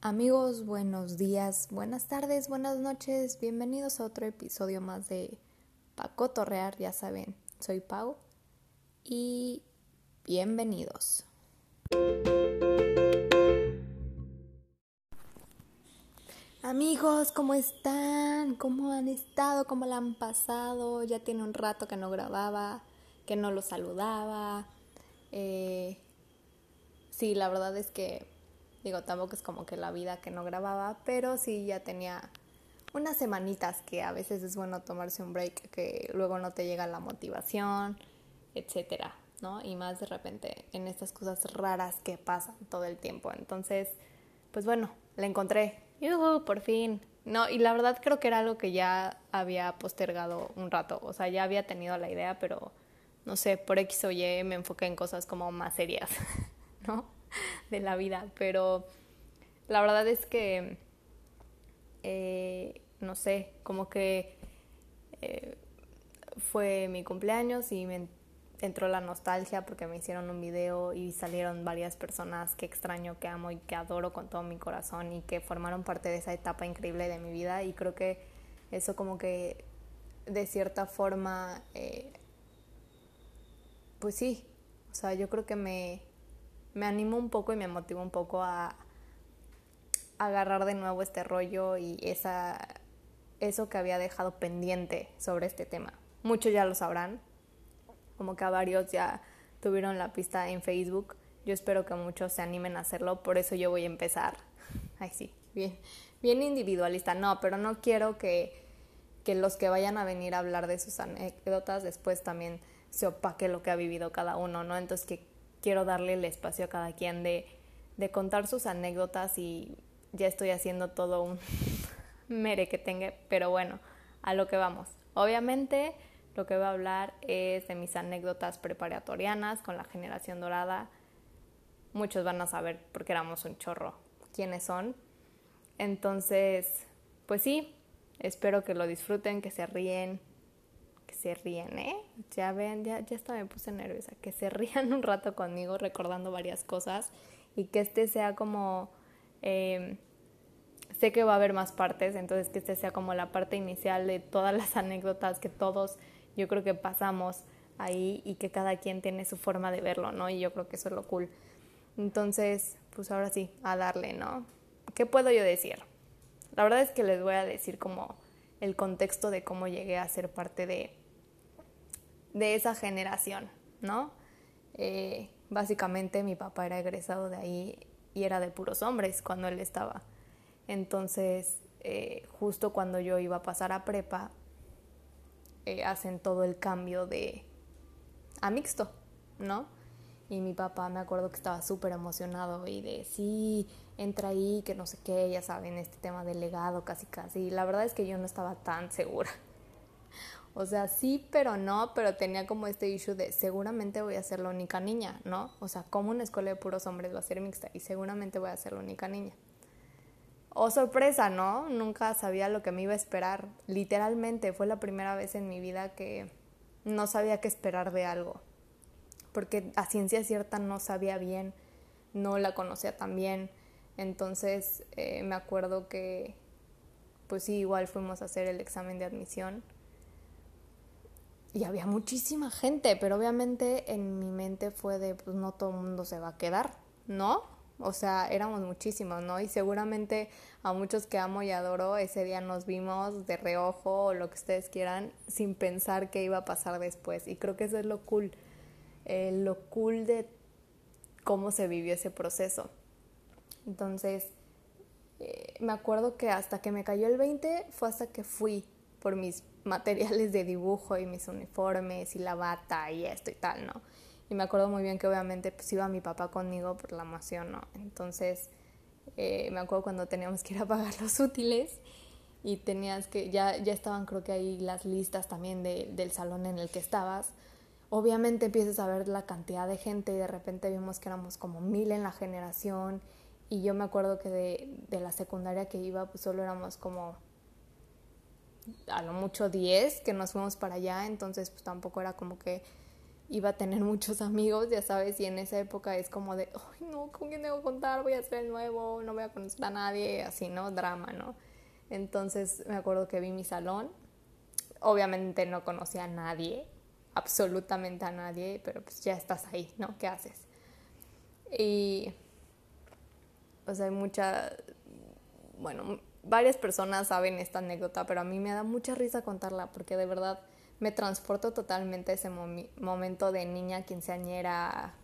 Amigos, buenos días, buenas tardes, buenas noches, bienvenidos a otro episodio más de Paco Torrear, ya saben, soy Pau y bienvenidos. Amigos, ¿cómo están? ¿Cómo han estado? ¿Cómo la han pasado? Ya tiene un rato que no grababa, que no los saludaba. Eh, sí, la verdad es que Digo, tampoco es como que la vida que no grababa, pero sí ya tenía unas semanitas que a veces es bueno tomarse un break, que luego no te llega la motivación, etcétera, ¿no? Y más de repente en estas cosas raras que pasan todo el tiempo. Entonces, pues bueno, la encontré. ¡Yuhu! Por fin. No, y la verdad creo que era algo que ya había postergado un rato. O sea, ya había tenido la idea, pero no sé, por X o Y me enfoqué en cosas como más serias, ¿no? de la vida, pero la verdad es que, eh, no sé, como que eh, fue mi cumpleaños y me entró la nostalgia porque me hicieron un video y salieron varias personas que extraño, que amo y que adoro con todo mi corazón y que formaron parte de esa etapa increíble de mi vida. Y creo que eso como que de cierta forma, eh, pues sí, o sea, yo creo que me, me animo un poco y me motivo un poco a, agarrar de nuevo este rollo y esa, eso que había dejado pendiente sobre este tema. Muchos ya lo sabrán, como que a varios ya tuvieron la pista en Facebook. Yo espero que muchos se animen a hacerlo, por eso yo voy a empezar. Ay, sí, bien, bien individualista. No, pero no quiero que, que los que vayan a venir a hablar de sus anécdotas después también se opaque lo que ha vivido cada uno, ¿no? Entonces que quiero darle el espacio a cada quien de, de contar sus anécdotas y ya estoy haciendo todo un mere que tenga, pero bueno, a lo que vamos. Obviamente lo que voy a hablar es de mis anécdotas preparatorianas con la generación dorada. Muchos van a saber porque éramos un chorro quiénes son. Entonces, pues sí, espero que lo disfruten, que se ríen, se ríen, ¿eh? Ya ven, ya, ya hasta me puse nerviosa, que se rían un rato conmigo recordando varias cosas y que este sea como, em, sé que va a haber más partes, entonces que este sea como la parte inicial de todas las anécdotas que todos yo creo que pasamos ahí y que cada quien tiene su forma de verlo, ¿no? Y yo creo que eso es lo cool. Entonces, pues ahora sí, a darle, ¿no? ¿Qué puedo yo decir? La verdad es que les voy a decir como el contexto de cómo llegué a ser parte de, de esa generación, ¿no? Eh, básicamente mi papá era egresado de ahí y era de puros hombres cuando él estaba. Entonces, eh, justo cuando yo iba a pasar a prepa, eh, hacen todo el cambio de a mixto, ¿no? Y mi papá me acuerdo que estaba súper emocionado y de sí, entra ahí, que no sé qué, ya saben, este tema del legado casi casi. La verdad es que yo no estaba tan segura. O sea, sí, pero no, pero tenía como este issue de seguramente voy a ser la única niña, ¿no? O sea, como una escuela de puros hombres va a ser mixta y seguramente voy a ser la única niña. Oh, sorpresa, ¿no? Nunca sabía lo que me iba a esperar. Literalmente fue la primera vez en mi vida que no sabía qué esperar de algo. Porque a ciencia cierta no sabía bien, no la conocía tan bien. Entonces eh, me acuerdo que, pues sí, igual fuimos a hacer el examen de admisión y había muchísima gente, pero obviamente en mi mente fue de, pues no todo mundo se va a quedar, ¿no? O sea, éramos muchísimos, ¿no? Y seguramente a muchos que amo y adoro, ese día nos vimos de reojo o lo que ustedes quieran, sin pensar qué iba a pasar después. Y creo que eso es lo cool, eh, lo cool de cómo se vivió ese proceso. Entonces, eh, me acuerdo que hasta que me cayó el 20 fue hasta que fui por mis materiales de dibujo y mis uniformes y la bata y esto y tal, ¿no? Y me acuerdo muy bien que obviamente pues iba mi papá conmigo por la emoción, ¿no? Entonces eh, me acuerdo cuando teníamos que ir a pagar los útiles y tenías que, ya, ya estaban creo que ahí las listas también de, del salón en el que estabas. Obviamente empiezas a ver la cantidad de gente y de repente vimos que éramos como mil en la generación y yo me acuerdo que de, de la secundaria que iba pues solo éramos como a lo mucho 10 que nos fuimos para allá, entonces pues tampoco era como que iba a tener muchos amigos, ya sabes, y en esa época es como de, ay, no, ¿con quién debo contar? Voy a ser el nuevo, no voy a conocer a nadie, así, ¿no? Drama, ¿no? Entonces me acuerdo que vi mi salón, obviamente no conocía a nadie, absolutamente a nadie, pero pues ya estás ahí, ¿no? ¿Qué haces? Y pues hay mucha, bueno, varias personas saben esta anécdota, pero a mí me da mucha risa contarla porque de verdad me transporto totalmente a ese momento de niña quinceañera,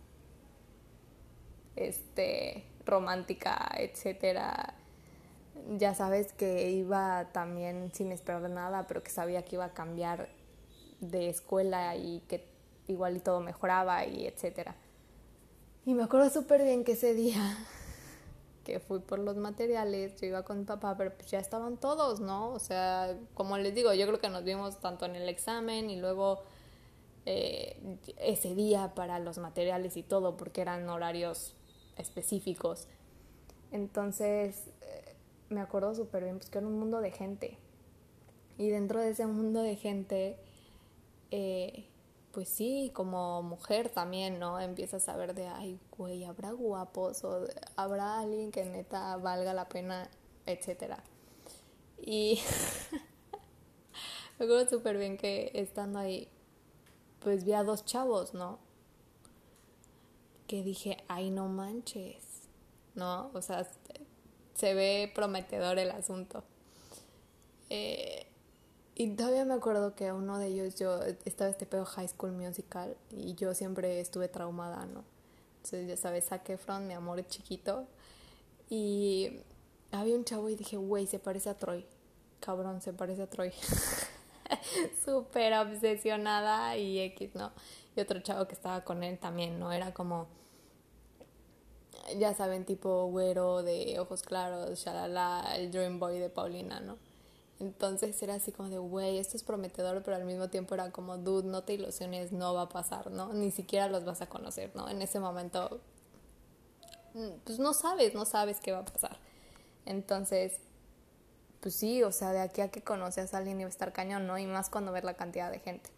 este, romántica, etcétera. Ya sabes que iba también sin esperar nada, pero que sabía que iba a cambiar de escuela y que igual y todo mejoraba y etcétera. Y me acuerdo súper bien que ese día que fui por los materiales, yo iba con papá, pero pues ya estaban todos, ¿no? O sea, como les digo, yo creo que nos vimos tanto en el examen y luego eh, ese día para los materiales y todo, porque eran horarios específicos. Entonces, eh, me acuerdo súper bien, pues que era un mundo de gente. Y dentro de ese mundo de gente, eh, pues sí, como mujer también, ¿no? Empiezas a ver de, ay, güey, ¿habrá guapos o habrá alguien que neta valga la pena, etcétera? Y me acuerdo súper bien que estando ahí, pues vi a dos chavos, ¿no? Que dije, ay, no manches, ¿no? O sea, se ve prometedor el asunto. Eh, y todavía me acuerdo que uno de ellos, yo estaba este pedo High School Musical y yo siempre estuve traumada, ¿no? Entonces, ya sabes, saqué Efron, mi amor chiquito. Y había un chavo y dije, güey, se parece a Troy. Cabrón, se parece a Troy. Súper obsesionada y X, ¿no? Y otro chavo que estaba con él también, ¿no? Era como, ya saben, tipo güero de ojos claros, shalala, el Dream Boy de Paulina, ¿no? Entonces era así como de, güey, esto es prometedor, pero al mismo tiempo era como, dude, no te ilusiones, no va a pasar, ¿no? Ni siquiera los vas a conocer, ¿no? En ese momento, mm, pues no sabes, no sabes qué va a pasar. Entonces, pues sí, o sea, de aquí a que conoces a alguien iba a estar cañón, ¿no? Y más cuando ver la cantidad de gente.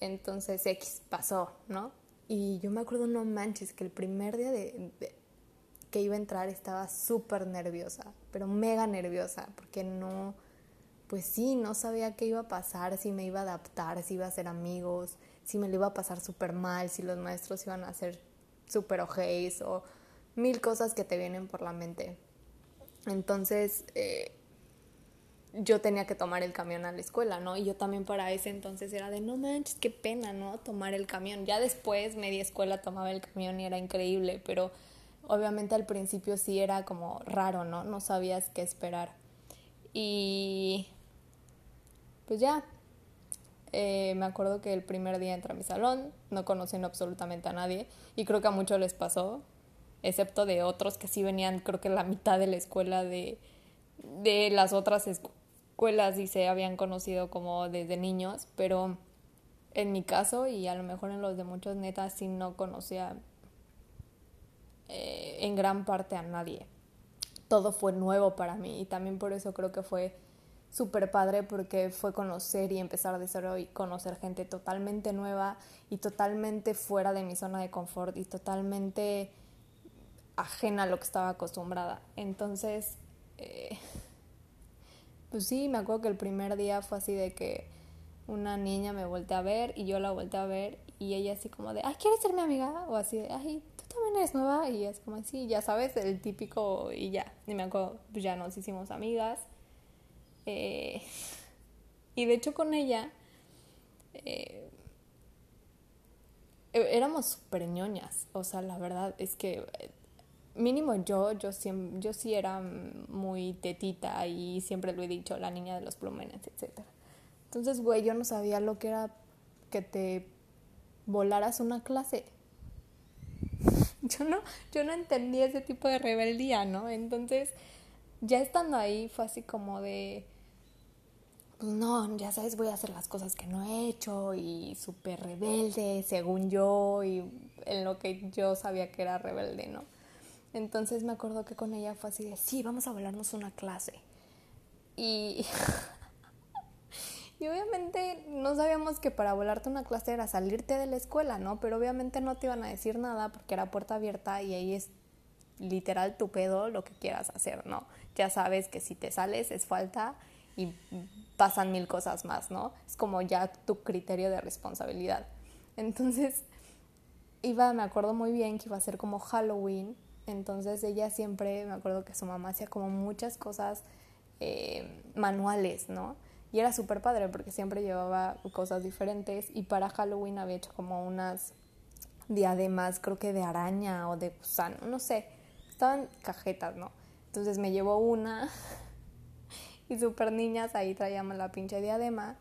Entonces, X pasó, ¿no? Y yo me acuerdo, no manches, que el primer día de que iba a entrar estaba súper nerviosa, pero mega nerviosa, porque no pues sí, no sabía qué iba a pasar, si me iba a adaptar, si iba a ser amigos, si me lo iba a pasar súper mal, si los maestros iban a ser súper ojeis o mil cosas que te vienen por la mente. Entonces, eh, yo tenía que tomar el camión a la escuela, ¿no? Y yo también para ese entonces era de, no manches, qué pena, ¿no? Tomar el camión. Ya después, media escuela tomaba el camión y era increíble, pero obviamente al principio sí era como raro, ¿no? No sabías qué esperar. Y pues ya, eh, me acuerdo que el primer día entré a mi salón, no conociendo absolutamente a nadie, y creo que a muchos les pasó, excepto de otros que sí venían, creo que la mitad de la escuela de, de las otras escuelas y se habían conocido como desde niños, pero en mi caso y a lo mejor en los de muchos netas sí no conocía eh, en gran parte a nadie. Todo fue nuevo para mí y también por eso creo que fue súper padre porque fue conocer y empezar de cero y conocer gente totalmente nueva y totalmente fuera de mi zona de confort y totalmente ajena a lo que estaba acostumbrada. Entonces, eh, pues sí, me acuerdo que el primer día fue así de que una niña me volteó a ver y yo la volteé a ver y ella así como de, ay, ¿quieres ser mi amiga? O así de, ay, tú también eres nueva y es como así, ya sabes, el típico y ya, y me acuerdo, pues ya nos hicimos amigas eh, y de hecho con ella eh, e-, éramos súper ñoñas. O sea, la verdad es que eh, mínimo yo, yo, siempre, yo sí era muy tetita y siempre lo he dicho, la niña de los plumenes, etc. Entonces, güey, yo no sabía lo que era que te volaras una clase. Yo no, yo no entendía ese tipo de rebeldía, ¿no? Entonces, ya estando ahí fue así como de pues no, ya sabes, voy a hacer las cosas que no he hecho y súper rebelde, según yo, y en lo que yo sabía que era rebelde, ¿no? Entonces me acuerdo que con ella fue así de, sí, vamos a volarnos una clase. Y, Y obviamente no sabíamos que para volarte una clase era salirte de la escuela, ¿no? Pero obviamente no te iban a decir nada porque era puerta abierta y ahí es literal tu pedo lo que quieras hacer, ¿no? Ya sabes que si te sales es falta y pasan mil cosas más, ¿no? Es como ya tu criterio de responsabilidad. Entonces, iba, me acuerdo muy bien que iba a ser como Halloween, entonces ella siempre, me acuerdo que su mamá hacía como muchas cosas eh, manuales, ¿no? Y era súper padre porque siempre llevaba cosas diferentes y para Halloween había hecho como unas diademas, creo que de araña o de gusano, no sé, estaban cajetas, ¿no? Entonces me llevó una y súper niñas ahí traíamos la pinche diadema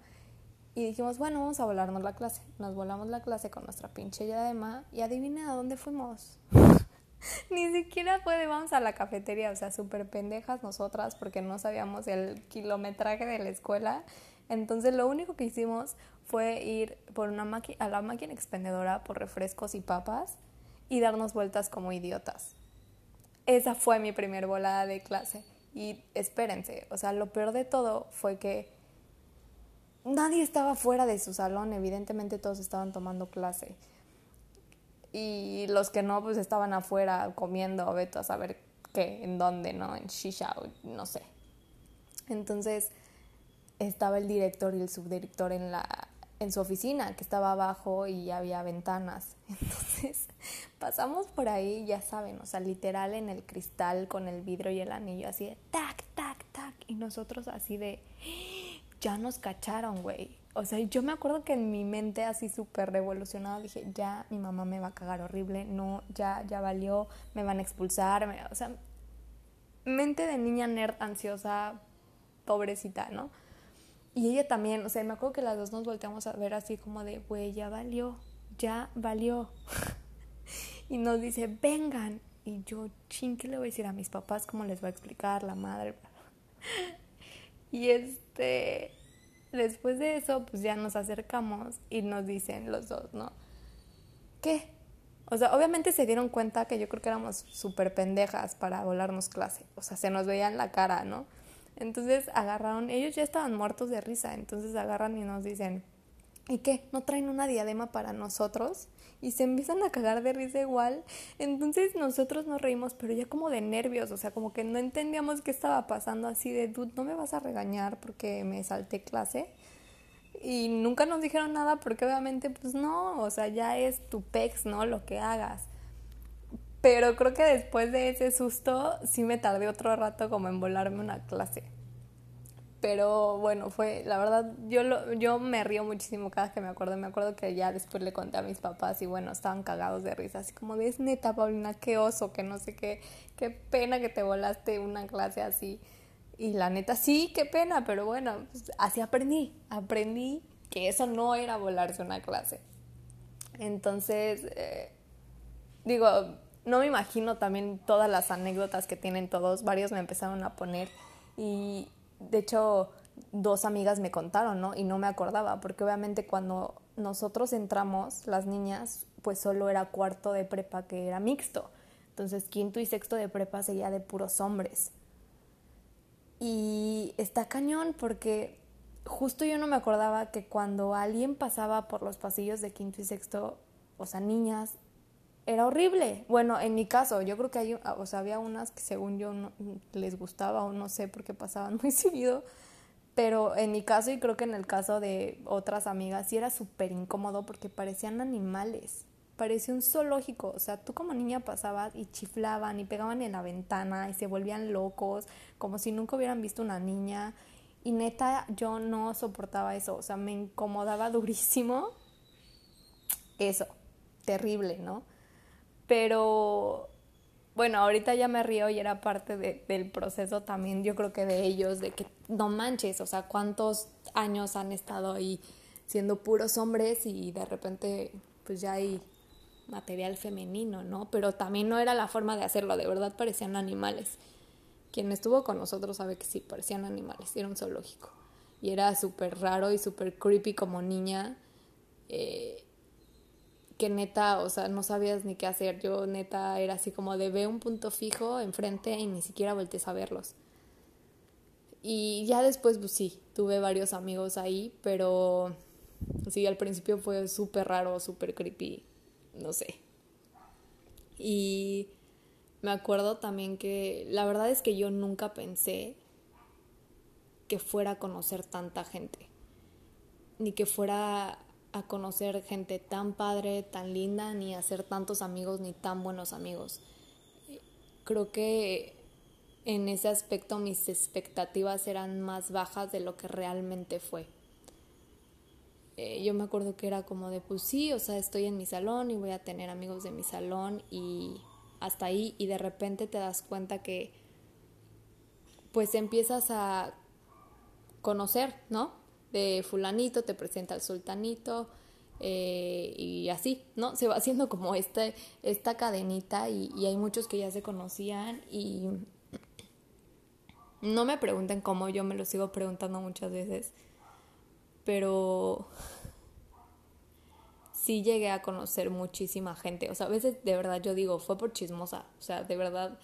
y dijimos, bueno, vamos a volarnos la clase. Nos volamos la clase con nuestra pinche diadema y adivina a dónde fuimos. Ni siquiera fue de vamos a la cafetería, o sea, súper pendejas nosotras porque no sabíamos el kilometraje de la escuela. Entonces lo único que hicimos fue ir por una a la máquina expendedora por refrescos y papas y darnos vueltas como idiotas. Esa fue mi primer volada de clase. Y espérense, o sea, lo peor de todo fue que nadie estaba fuera de su salón, evidentemente todos estaban tomando clase y los que no, pues estaban afuera comiendo, veto a saber qué, en dónde, ¿no? En shisha, no sé. Entonces estaba el director y el subdirector en la en su oficina que estaba abajo y había ventanas. Entonces pasamos por ahí, ya saben, o sea, literal en el cristal con el vidrio y el anillo así de tac, tac, tac. Y nosotros así de, ya nos cacharon, güey o sea, yo me acuerdo que en mi mente así súper revolucionada dije, ya mi mamá me va a cagar horrible, no, ya, ya valió, me van a expulsar, o sea, mente de niña nerd ansiosa, pobrecita, ¿no? Y ella también, o sea, me acuerdo que las dos nos volteamos a ver así como de, güey, ya valió, ya valió. y nos dice, vengan. Y yo, ching, ¿qué le voy a decir a mis papás? ¿Cómo les voy a explicar la madre? y este, Después de eso, pues ya nos acercamos y nos dicen los dos, ¿no? ¿Qué? O sea, obviamente se dieron cuenta que yo creo que éramos súper pendejas para volarnos clase. O sea, se nos veía en la cara, ¿no? Entonces agarraron, ellos ya estaban muertos de risa, entonces agarran y nos dicen, ¿y qué? ¿No traen una diadema para nosotros? Y se empiezan a cagar de risa igual. Entonces nosotros nos reímos, pero ya como de nervios, o sea, como que no entendíamos qué estaba pasando, así de, dude, no me vas a regañar porque me salté clase. Y nunca nos dijeron nada porque obviamente, pues no, o sea, ya es tu pex, ¿no? Lo que hagas. Pero creo que después de ese susto sí me tardé otro rato como en volarme una clase pero bueno, fue, la verdad, yo, lo, yo me río muchísimo cada que me acuerdo, me acuerdo que ya después le conté a mis papás y bueno, estaban cagados de risa, así como es neta, Paulina, qué oso, que no sé qué, qué pena que te volaste una clase así. Y la neta, sí, qué pena, pero bueno, pues, así aprendí, aprendí que eso no era volarse una clase. Entonces, eh, digo, no me imagino también todas las anécdotas que tienen todos, varios me empezaron a poner y, de hecho, dos amigas me contaron, ¿no? Y no me acordaba, porque obviamente cuando nosotros entramos, las niñas, pues solo era cuarto de prepa que era mixto. Entonces, quinto y sexto de prepa seguía de puros hombres. Y está cañón porque justo yo no me acordaba que cuando alguien pasaba por los pasillos de quinto y sexto, o sea, niñas, era horrible. Bueno, en mi caso, yo creo que hay, o sea, había unas que según yo no, les gustaba o no sé por qué pasaban muy seguido, pero en mi caso y creo que en el caso de otras amigas sí era súper incómodo porque parecían animales, parecía un zoológico, o sea, tú como niña pasabas y chiflaban y pegaban en la ventana y se volvían locos, como si nunca hubieran visto una niña. Y neta, yo no soportaba eso, o sea, me incomodaba durísimo eso, terrible, ¿no? Pero bueno, ahorita ya me río y era parte del proceso también, yo creo que de ellos, de que no manches, o sea, cuántos años han estado ahí siendo puros hombres y de repente pues ya hay material femenino, ¿no? Pero también no era la forma de hacerlo, de verdad parecían animales. Quien estuvo con nosotros sabe que sí, parecían animales, era un zoológico. Y era súper raro y súper creepy como niña. Eh, que neta, o sea, no sabías ni qué hacer. Yo neta era así como de ve un punto fijo enfrente y ni siquiera voltees a verlos. Y ya después, pues sí, tuve varios amigos ahí, pero sí, al principio fue súper raro, súper creepy, no sé. Y me acuerdo también que la verdad es que yo nunca pensé que fuera a conocer tanta gente, ni que fuera a conocer gente tan padre, tan linda, ni a hacer tantos amigos, ni tan buenos amigos. Creo que en ese aspecto mis expectativas eran más bajas de lo que realmente fue. Eh, yo me acuerdo que era como de, pues sí, o sea, estoy en mi salón y voy a tener amigos de mi salón y hasta ahí y de repente te das cuenta que pues empiezas a conocer, ¿no? De fulanito te presenta al sultanito eh, y así, ¿no? Se va haciendo como esta, esta cadenita y, y hay muchos que ya se conocían y no me pregunten cómo, yo me lo sigo preguntando muchas veces, pero sí llegué a conocer muchísima gente. O sea, a veces de verdad yo digo, fue por chismosa. O sea, de verdad,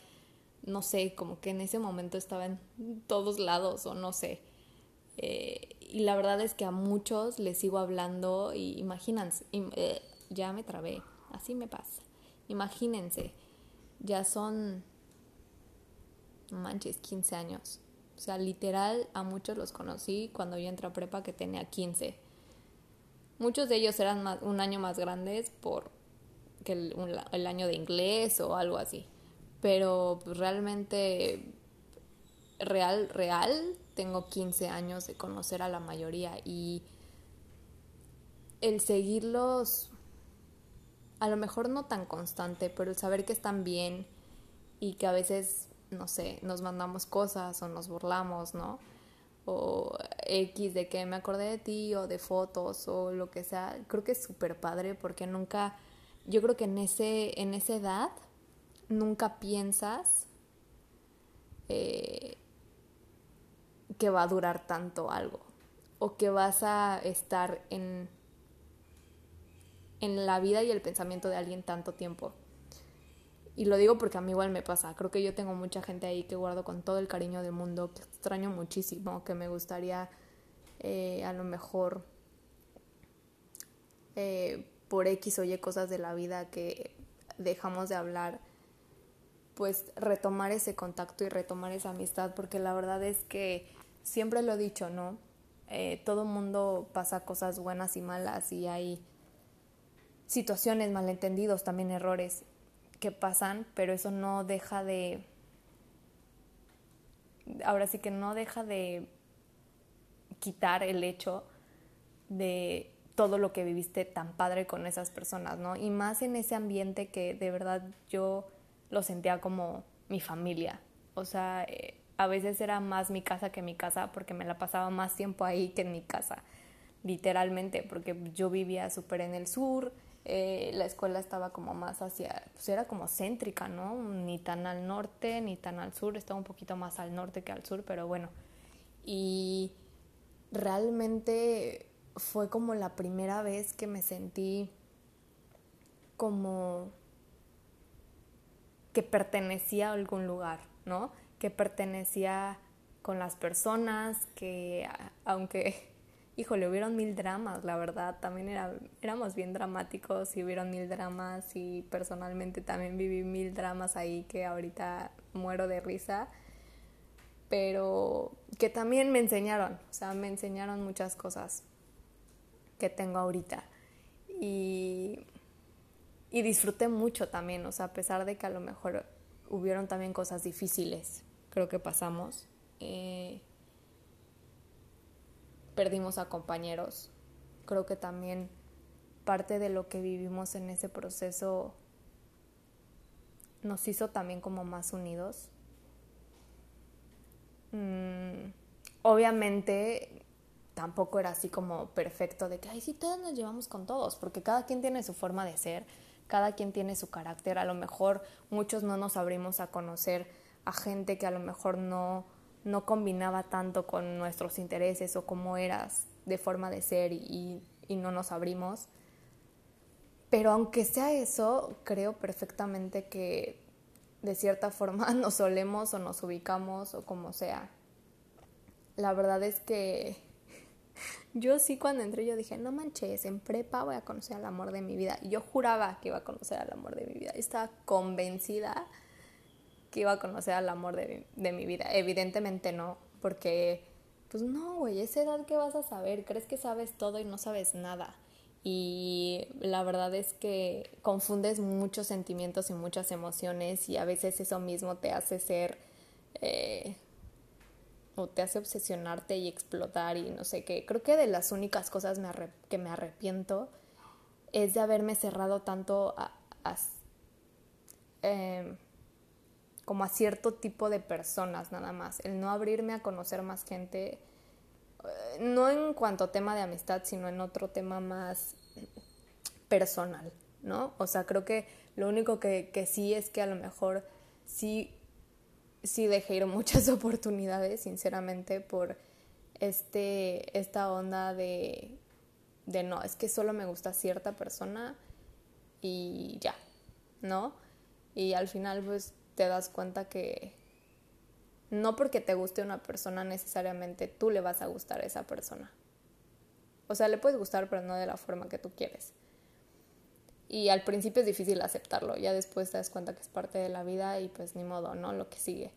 no sé, como que en ese momento estaba en todos lados o no sé. Eh, y la verdad es que a muchos les sigo hablando y imagínense, eh, ya me trabé, así me pasa. Imagínense, ya son manches, 15 años. O sea, literal, a muchos los conocí cuando yo entré a prepa que tenía 15. Muchos de ellos eran un año más grandes por que el, año de inglés o algo así. Pero pues, realmente, real, real, tengo 15 años de conocer a la mayoría y el seguirlos, a lo mejor no tan constante, pero el saber que están bien y que a veces no sé, nos mandamos cosas o nos burlamos, ¿no? O X de que me acordé de ti o de fotos o lo que sea. Creo que es súper padre porque nunca, yo creo que en, ese, en esa edad nunca piensas eh, que va a durar tanto algo o que vas a estar en, en la vida y el pensamiento de alguien tanto tiempo. Y lo digo porque a mí igual me pasa. Creo que yo tengo mucha gente ahí que guardo con todo el cariño del mundo, que extraño muchísimo, que me gustaría eh, a lo mejor eh, por X o Y cosas de la vida que dejamos de hablar, pues retomar ese contacto y retomar esa amistad, porque la verdad es que siempre lo he dicho, ¿no? Eh, todo mundo pasa cosas buenas y malas y hay situaciones, malentendidos, también errores que pasan, pero eso no deja de... Ahora sí que no deja de quitar el hecho de todo lo que viviste tan padre con esas personas, ¿no? Y más en ese ambiente que de verdad yo lo sentía como mi familia. O sea, eh, a veces era más mi casa que mi casa porque me la pasaba más tiempo ahí que en mi casa, literalmente, porque yo vivía súper en el sur, eh, la escuela estaba como más hacia, pues era como céntrica, ¿no? Ni tan al norte ni tan al sur, estaba un poquito más al norte que al sur, pero bueno. Y realmente fue como la primera vez que me sentí como que pertenecía a algún lugar, ¿no? Que pertenecía con las personas, que aunque híjole, hubieron mil dramas, la verdad, también era, éramos bien dramáticos y hubieron mil dramas y personalmente también viví mil dramas ahí que ahorita muero de risa, pero que también me enseñaron, o sea, me enseñaron muchas cosas que tengo ahorita. Y, y disfruté mucho también, o sea, a pesar de que a lo mejor hubieron también cosas difíciles, creo que pasamos. Eh, perdimos a compañeros. Creo que también parte de lo que vivimos en ese proceso nos hizo también como más unidos. Mm, obviamente tampoco era así como perfecto de que, ay, sí, todos nos llevamos con todos, porque cada quien tiene su forma de ser, cada quien tiene su carácter, a lo mejor muchos no nos abrimos a conocer a gente que a lo mejor no no combinaba tanto con nuestros intereses o cómo eras de forma de ser y, no nos abrimos. Pero aunque sea eso, creo perfectamente que de cierta forma nos solemos o nos ubicamos o como sea. la verdad es que yo sí cuando entré yo dije, no manches, en prepa voy a conocer al amor de mi vida. Y yo juraba que iba a conocer al amor de mi vida. estaba convencida que iba a conocer al amor de, de mi vida. Evidentemente no, porque pues no, güey, esa edad que vas a saber, crees que sabes todo y no sabes nada. Y la verdad es que confundes muchos sentimientos y muchas emociones y a veces eso mismo te hace ser eh, o te hace obsesionarte y explotar y no sé qué. Creo que de las únicas cosas que me arrepiento es de haberme cerrado tanto a, em, como a cierto tipo de personas nada más. El no abrirme a conocer más gente, eh, no en cuanto a tema de amistad, sino en otro tema más personal, ¿no? O sea, creo que lo único que, que sí es que a lo mejor sí sí dejé ir muchas oportunidades, sinceramente, por este, esta onda de, de no, es que solo me gusta cierta persona y ya, ¿no? Y al final pues te das cuenta que no porque te guste una persona necesariamente tú le vas a gustar a esa persona. O sea, le puedes gustar pero no de la forma que tú quieres. Y al principio es difícil aceptarlo, ya después te das cuenta que es parte de la vida y pues ni modo, ¿no? Lo que sigue.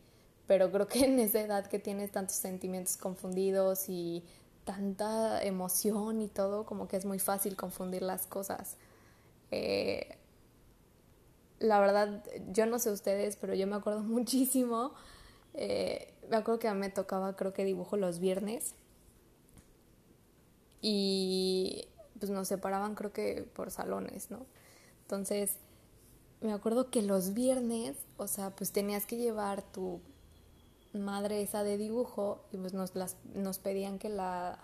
Pero creo que en esa edad que tienes tantos sentimientos confundidos y tanta emoción y todo, como que es muy fácil confundir las cosas. Eh, la verdad, yo no sé ustedes, pero yo me acuerdo muchísimo. Eh, me acuerdo que a mí me tocaba, creo que dibujo los viernes. Y pues nos separaban, creo que por salones, ¿no? Entonces, me acuerdo que los viernes, o sea, pues tenías que llevar tu madre esa de dibujo y pues nos, las, nos pedían que la,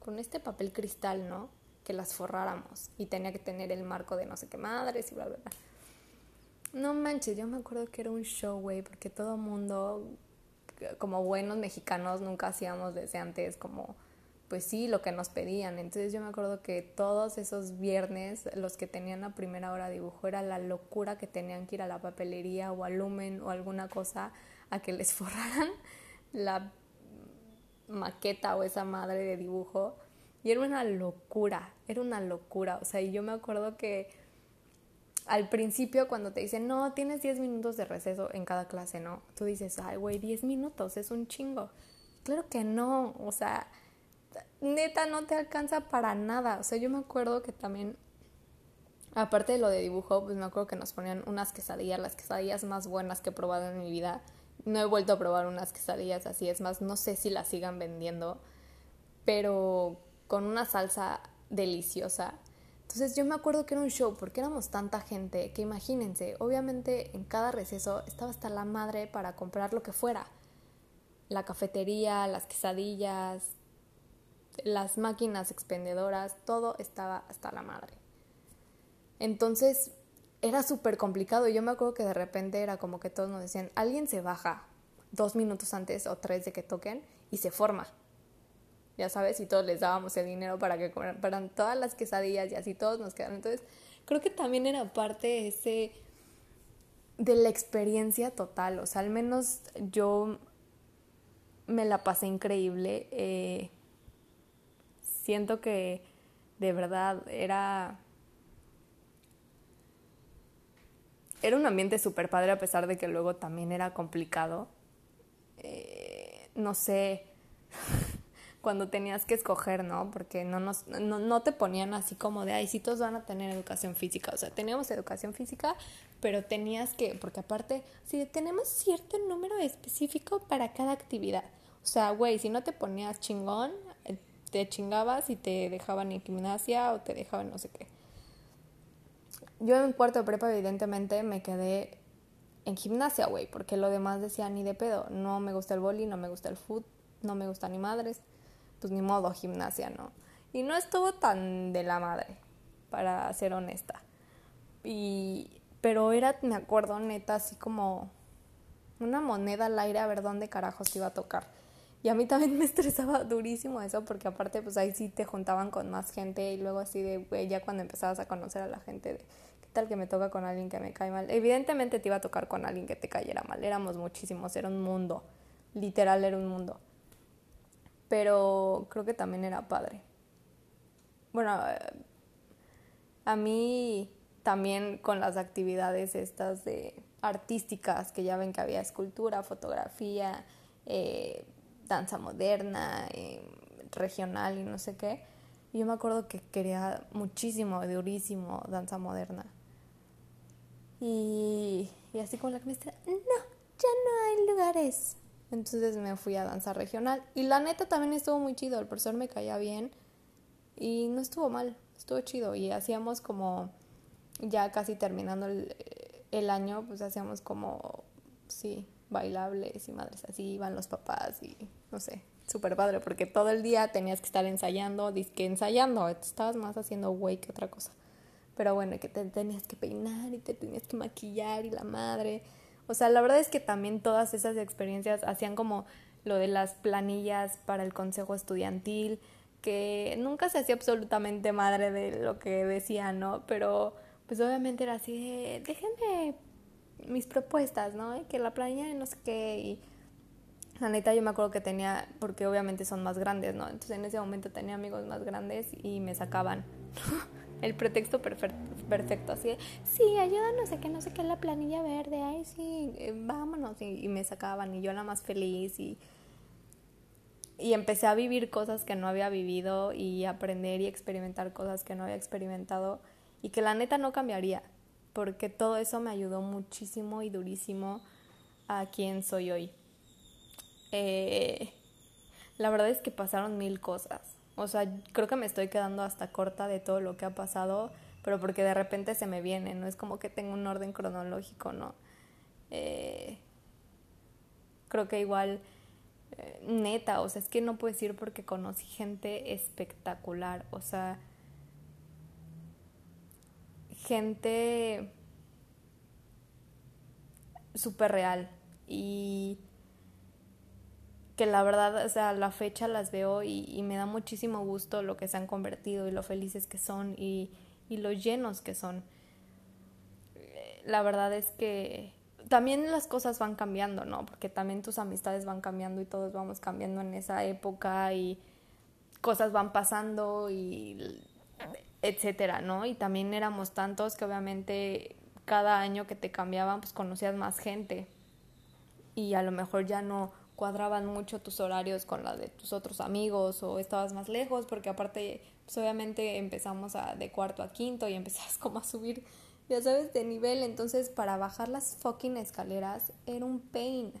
con este papel cristal, ¿no? Que las forráramos y tenía que tener el marco de no sé qué madres y bla, bla, bla. No manches, yo me acuerdo que era un show, güey, porque todo mundo, como buenos mexicanos, nunca hacíamos desde antes como pues sí, lo que nos pedían. Entonces yo me acuerdo que todos esos viernes, los que tenían la primera hora de dibujo, era la locura que tenían que ir a la papelería o al Lumen o alguna cosa a que les forraran la maqueta o esa madre de dibujo. Y era una locura, era una locura. O sea, y yo me acuerdo que al principio cuando te dicen, no, tienes 10 minutos de receso en cada clase, ¿no? Tú dices, ay, güey, 10 minutos, es un chingo. Claro que no, o sea, neta no te alcanza para nada. O sea, yo me acuerdo que también, aparte de lo de dibujo, pues me acuerdo que nos ponían unas quesadillas, las quesadillas más buenas que he probado en mi vida. No he vuelto a probar unas quesadillas así, es más, no sé si las sigan vendiendo, pero con una salsa deliciosa. Entonces yo me acuerdo que era un show porque éramos tanta gente que imagínense, obviamente en cada receso estaba hasta la madre para comprar lo que fuera. La cafetería, las quesadillas, las máquinas expendedoras, todo estaba hasta la madre. Entonces era súper complicado. Yo me acuerdo que de repente era como que todos nos decían, alguien se baja dos minutos antes o tres de que toquen y se forma. Ya sabes, y todos les dábamos el dinero para que compraran todas las quesadillas y así todos nos quedaron. Entonces creo que también era parte ese de la experiencia total. O sea, al menos yo me la pasé increíble. Eh, siento que de verdad era... Era un ambiente súper padre a pesar de que luego también era complicado. Eh, no sé, cuando tenías que escoger, ¿no? Porque no, nos, no, no, te ponían así como de, ay, sí, todos van a tener educación física. O sea, teníamos educación física, pero tenías que, porque aparte, sí, tenemos cierto número específico para cada actividad. O sea, güey, si no te ponías chingón, te chingabas y te dejaban en gimnasia o te dejaban no sé qué. Yo en cuarto de prepa evidentemente me quedé en gimnasia, güey, porque lo demás decía ni de pedo. No me gusta el boli, no me gusta el foot, no me gusta ni madres. Pues ni modo, gimnasia, ¿no? Y no estuvo tan de la madre, para ser honesta. Y, pero era, me acuerdo, neta, así como una moneda al aire a ver dónde carajos iba a tocar. Y a mí también me estresaba durísimo eso, porque aparte, pues ahí sí te juntaban con más gente y luego así de, güey, ya cuando empezabas a conocer a la gente ¿qué tal que me toca con alguien que me cae mal? Evidentemente te iba a tocar con alguien que te cayera mal, éramos muchísimos, era un mundo, literal era un mundo. Pero creo que también era padre. Bueno, a mí también con las actividades estas de artísticas, que ya ven que había escultura, fotografía, eh, danza moderna, eh, regional y no sé qué. Yo me acuerdo que quería muchísimo, durísimo, danza moderna. Y, y así como la maestra, no, ya no hay lugares. Entonces me fui a danza regional. Y la neta también estuvo muy chido, el profesor me caía bien y no estuvo mal, estuvo chido. Y hacíamos como, ya casi terminando el, el año, pues hacíamos como, sí, bailables y madres así, iban los papás y no sé, súper padre, porque todo el día tenías que estar ensayando, disque ensayando, estabas más haciendo güey que otra cosa. Pero bueno, que te tenías que peinar y te tenías que maquillar y la madre. O sea, la verdad es que también todas esas experiencias hacían como lo de las planillas para el consejo estudiantil, que nunca se hacía absolutamente madre de lo que decía, ¿no? Pero pues obviamente era así de, déjenme mis propuestas, ¿no? que la planilla no sé qué y la neta yo me acuerdo que tenía, porque obviamente son más grandes, ¿no? Entonces en ese momento tenía amigos más grandes y me sacaban el pretexto perfecto, perfecto así de, sí, ayúdanos a que no sé qué la planilla verde, ay, sí, eh, vámonos, y, me sacaban y yo la más feliz y, y empecé a vivir cosas que no había vivido y aprender y experimentar cosas que no había experimentado y que la neta no cambiaría, porque todo eso me ayudó muchísimo y durísimo a quien soy hoy. Eh, la verdad es que pasaron mil cosas. O sea, creo que me estoy quedando hasta corta de todo lo que ha pasado, pero porque de repente se me viene, no es como que tengo un orden cronológico, ¿no? Eh, creo que igual, eh, neta, o sea, es que no puedo decir porque conocí gente espectacular, o sea, gente súper real y que la verdad, o sea, la fecha las veo y, me da muchísimo gusto lo que se han convertido y lo felices que son y, y lo llenos que son. La verdad es que también las cosas van cambiando, ¿no? Porque también tus amistades van cambiando y todos vamos cambiando en esa época y cosas van pasando y etcétera, ¿no? Y también éramos tantos que obviamente cada año que te cambiaban pues conocías más gente y a lo mejor ya no cuadraban mucho tus horarios con la de tus otros amigos o estabas más lejos porque aparte pues obviamente empezamos a, de cuarto a quinto y empezabas como a subir ya sabes de nivel. Entonces para bajar las fucking escaleras era un pain.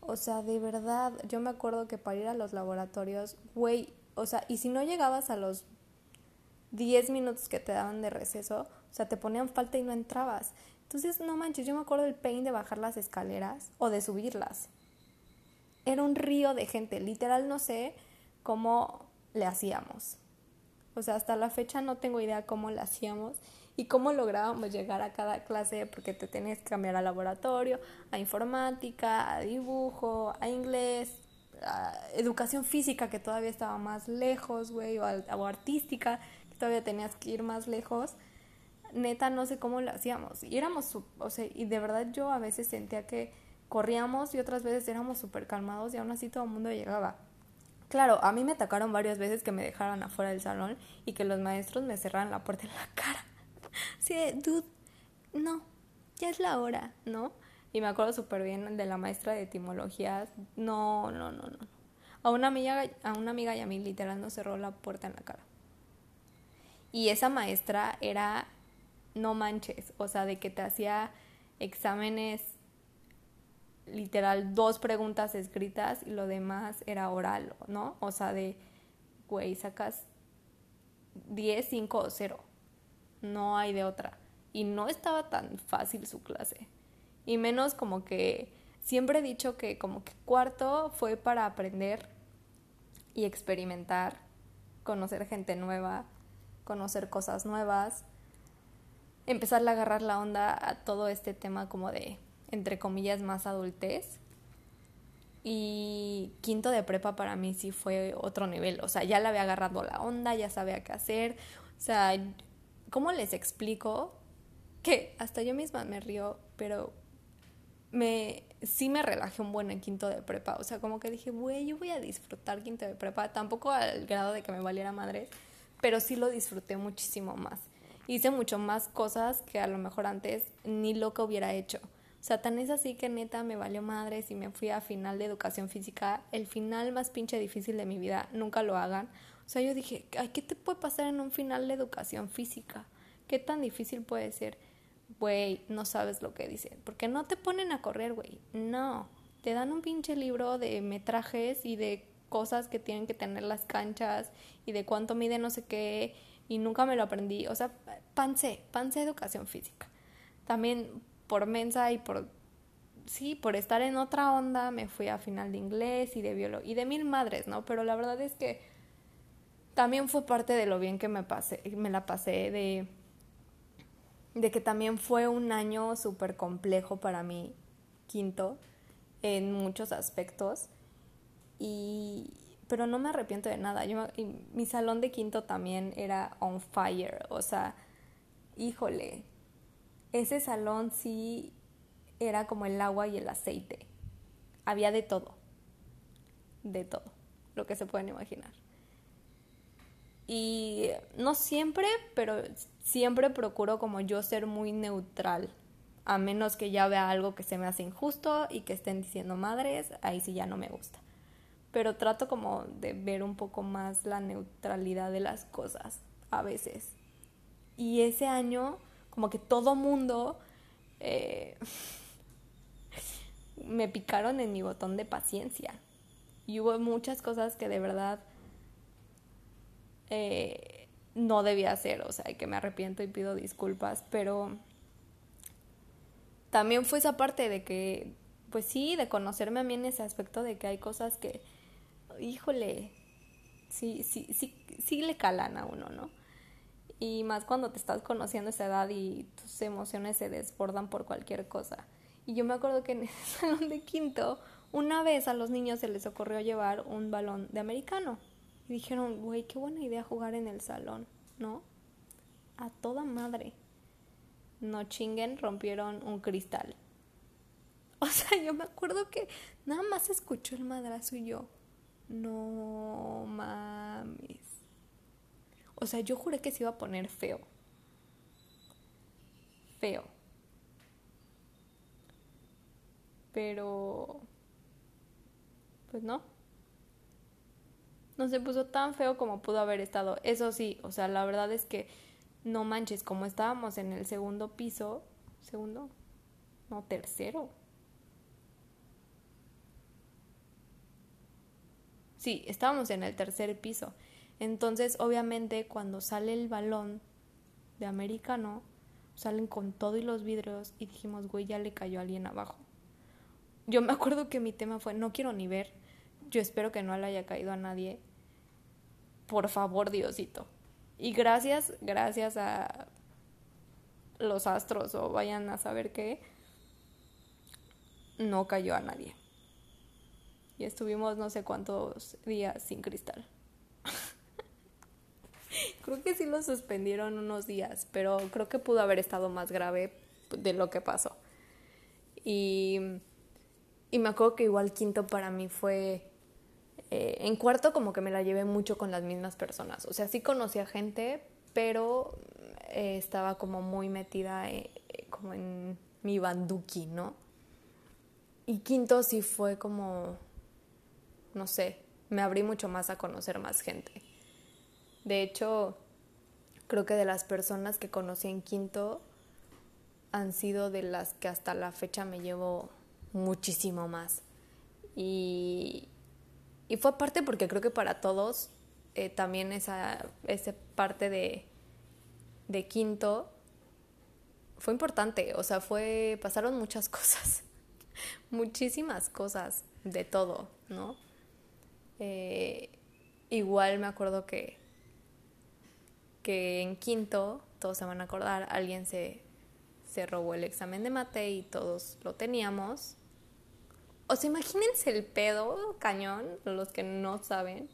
O sea de verdad yo me acuerdo que para ir a los laboratorios güey o sea y si no llegabas a los 10 minutos que te daban de receso o sea te ponían falta y no entrabas. Entonces no manches yo me acuerdo del pain de bajar las escaleras o de subirlas era un río de gente, literal no sé cómo le hacíamos. O sea, hasta la fecha no tengo idea cómo le hacíamos y cómo lográbamos llegar a cada clase porque te tenías que cambiar a laboratorio, a informática, a dibujo, a inglés, a educación física que todavía estaba más lejos, güey, o, artística que todavía tenías que ir más lejos. Neta, no sé cómo lo hacíamos. Y éramos, o sea, y de verdad yo a veces sentía que corríamos y otras veces éramos súper calmados y aún así todo el mundo llegaba. Claro, a mí me atacaron varias veces que me dejaran afuera del salón y que los maestros me cerraran la puerta en la cara. Sí, dude, no, ya es la hora, ¿no? Y me acuerdo súper bien de la maestra de etimologías. No, no, no, no. A una amiga, a una amiga y a mí literal nos cerró la puerta en la cara. Y esa maestra era, no manches, o sea, de que te hacía exámenes literal dos preguntas escritas y lo demás era oral, ¿no? O sea, de, güey, sacas 10, 5 o 0. No hay de otra. Y no estaba tan fácil su clase. Y menos como que siempre he dicho que como que cuarto fue para aprender y experimentar, conocer gente nueva, conocer cosas nuevas, empezar a agarrar la onda a todo este tema como de entre comillas, más adultez. Y quinto de prepa para mí sí fue otro nivel. O sea, ya le había agarrado la onda, ya sabía qué hacer. O sea, ¿cómo les explico? Que hasta yo misma me río, pero me, sí me relajé un buen en quinto de prepa. O sea, como que dije, güey, yo voy a disfrutar quinto de prepa. Tampoco al grado de que me valiera madre, pero sí lo disfruté muchísimo más. Hice mucho más cosas que a lo mejor antes ni lo que hubiera hecho. Sea, tan es así que neta me valió madres y me fui a final de educación física. El final más pinche difícil de mi vida, nunca lo hagan. O sea, yo dije, Ay, ¿qué te puede pasar en un final de educación física? ¿Qué tan difícil puede ser? Güey, no sabes lo que dicen. Porque no te ponen a correr, güey. No. Te dan un pinche libro de metrajes y de cosas que tienen que tener las canchas y de cuánto mide no sé qué. Y nunca me lo aprendí. O sea, pancé, pancé educación física. También por mensa y por sí, por estar en otra onda, me fui a final de inglés y de biología y de mil madres, ¿no? Pero la verdad es que también fue parte de lo bien que me pasé, me la pasé de de que también fue un año súper complejo para mí, quinto, en muchos aspectos. Y, pero no me arrepiento de nada. Yo, mi salón de quinto también era on fire. O sea, híjole, ese salón sí era como el agua y el aceite. Había de todo. De todo. Lo que se pueden imaginar. Y no siempre, pero siempre procuro como yo ser muy neutral. A menos que ya vea algo que se me hace injusto y que estén diciendo madres, ahí sí ya no me gusta. Pero trato como de ver un poco más la neutralidad de las cosas a veces. Y ese año, como que todo mundo eh, me picaron en mi botón de paciencia. Y hubo muchas cosas que de verdad eh, no debía hacer, o sea, que me arrepiento y pido disculpas, pero también fue esa parte de que, pues sí, de conocerme a mí en ese aspecto de que hay cosas que, híjole, sí, sí, sí, sí le calan a uno, ¿no? Y más cuando te estás conociendo esa edad y tus emociones se desbordan por cualquier cosa. Y yo me acuerdo que en el salón de quinto, una vez a los niños se les ocurrió llevar un balón de americano. Y dijeron, güey, qué buena idea jugar en el salón, ¿no? A toda madre. No chinguen, rompieron un cristal. O sea, yo me acuerdo que nada más escuchó el madrazo y yo, no mames. O sea, yo juré que se iba a poner feo. Feo. Pero... Pues no no se puso tan feo como pudo haber estado. Eso sí, o sea, la verdad es que no manches, como estábamos en el segundo piso, segundo, no, tercero. Sí, estábamos en el tercer piso. Entonces, obviamente, cuando sale el balón de americano, salen con todo y los vidrios y dijimos, güey, ya le cayó a alguien abajo. Yo me acuerdo que mi tema fue, no quiero ni ver, yo espero que no le haya caído a nadie. Por favor, Diosito. Y gracias, gracias a los astros o vayan a saber qué, no cayó a nadie. Y estuvimos no sé cuántos días sin cristal. creo que sí lo suspendieron unos días, pero creo que pudo haber estado más grave de lo que pasó. Y, y me acuerdo que igual quinto para mí fue eh, en cuarto como que me la llevé mucho con las mismas personas. O sea, sí conocía gente, pero eh, estaba como muy metida eh, como en mi banduki, ¿no? Y quinto sí fue como, no sé, me abrí mucho más a conocer más gente. De hecho, creo que de las personas que conocí en quinto han sido de las que hasta la fecha me llevo muchísimo más. Y, y fue aparte porque creo que para todos eh, también esa, parte de, de quinto fue importante, o sea, fue, pasaron muchas cosas, muchísimas cosas de todo, ¿no? Eh, igual me acuerdo que, que en quinto, todos se van a acordar, alguien se, se robó el examen de mate y todos lo teníamos o sea, imagínense el pedo cañón, los que no saben,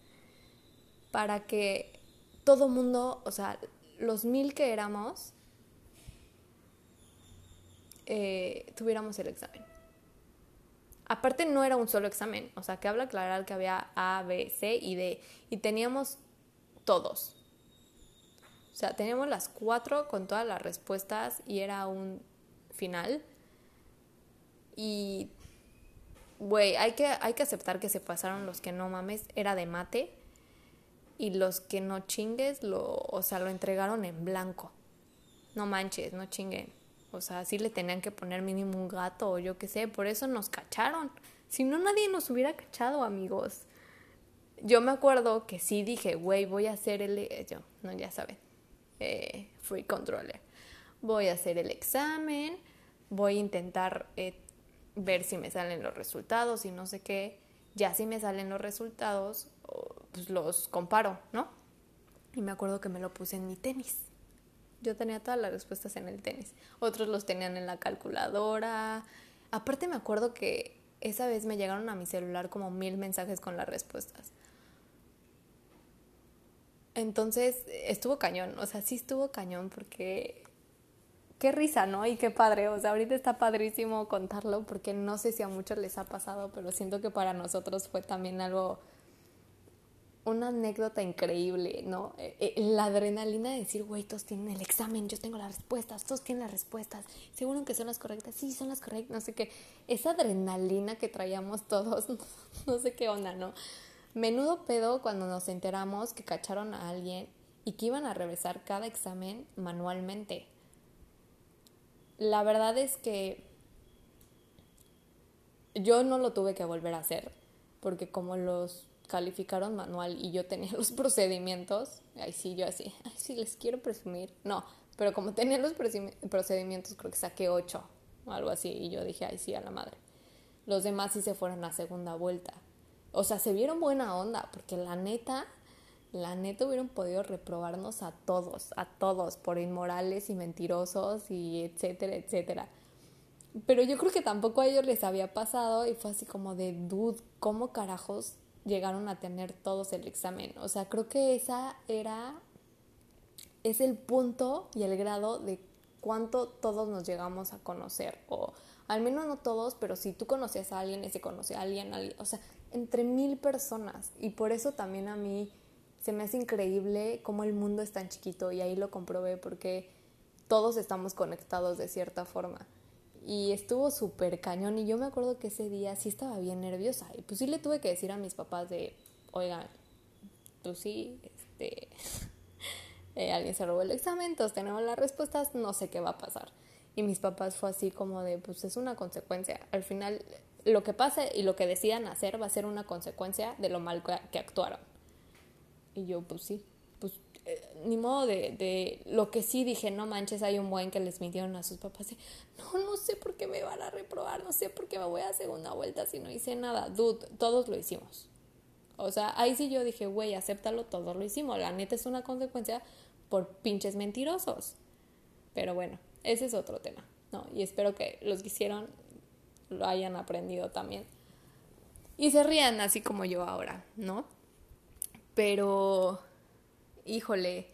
para que todo mundo, o sea, los mil que éramos, eh, tuviéramos el examen. aparte no era un solo examen, o sea, que habla aclarar que había A, B, C y D, y teníamos todos. O sea, teníamos las cuatro con todas las respuestas y era un final. Y, güey, hay que, hay que aceptar que se pasaron los que no mames, era de mate. Y los que no chingues, lo, o sea, lo entregaron en blanco. No manches, no chinguen. O sea, sí le tenían que poner mínimo un gato o yo qué sé, por eso nos cacharon. Si no, nadie nos hubiera cachado, amigos. Yo me acuerdo que sí dije, güey, voy a hacer el... Yo, no, ya saben, eh, free controller. Voy a hacer el examen, voy a intentar eh, ver si me salen los resultados y no sé qué. Ya si me salen los resultados, pues los comparo, ¿no? Y me acuerdo que me lo puse en mi tenis. Yo tenía todas las respuestas en el tenis. Otros los tenían en la calculadora. Aparte me acuerdo que esa vez me llegaron a mi celular como mil mensajes con las respuestas. Entonces estuvo cañón, o sea, sí estuvo cañón porque qué risa, ¿no? Y qué padre, o sea, ahorita está padrísimo contarlo porque no sé si a muchos les ha pasado, pero siento que para nosotros fue también algo, una anécdota increíble, ¿no? Eh, eh, la adrenalina de decir, güey, todos tienen el examen, yo tengo las respuestas, todos tienen las respuestas, seguro que son las correctas, sí, son las correctas, no sé qué, esa adrenalina que traíamos todos, no sé qué onda, ¿no? Menudo pedo cuando nos enteramos que cacharon a alguien y que iban a revisar cada examen manualmente. La verdad es que yo no lo tuve que volver a hacer, porque como los calificaron manual y yo tenía los procedimientos, ahí sí, yo así, ay, sí, les quiero presumir. No, pero como tenía los procedimientos, creo que saqué ocho o algo así, y yo dije, ay, sí, a la madre. Los demás sí se fueron a segunda vuelta. O sea, se vieron buena onda, porque la neta, la neta hubieran podido reprobarnos a todos, a todos, por inmorales y mentirosos y etcétera, etcétera. Pero yo creo que tampoco a ellos les había pasado y fue así como de, dude, ¿cómo carajos llegaron a tener todos el examen? O sea, creo que esa era, es el punto y el grado de cuánto todos nos llegamos a conocer. O al menos no todos, pero si tú conocías a alguien, ese conoce a alguien, alguien o sea, entre mil personas. Y por eso también a mí se me hace increíble cómo el mundo es tan chiquito y ahí lo comprobé porque todos estamos conectados de cierta forma. Y estuvo súper cañón y yo me acuerdo que ese día sí estaba bien nerviosa y pues sí le tuve que decir a mis papás de, oigan, pues sí, este, eh, alguien se robó el examen, todos tenemos las respuestas, no sé qué va a pasar. Y mis papás fue así como de, pues es una consecuencia. Al final lo que pase y lo que decidan hacer va a ser una consecuencia de lo mal que, actuaron. Y yo, pues sí, pues eh, ni modo de, de, Lo que sí dije, no manches, hay un buen que les mintieron a sus papás. no, no sé por qué me van a reprobar, no sé por qué me voy a segunda vuelta si no hice nada. Dude, todos lo hicimos. O sea, ahí sí yo dije, güey, acéptalo, todos lo hicimos. La neta es una consecuencia por pinches mentirosos. Pero bueno, ese es otro tema, ¿no? Y espero que los que hicieron lo hayan aprendido también. Y se rían así como yo ahora, ¿no? Pero, híjole,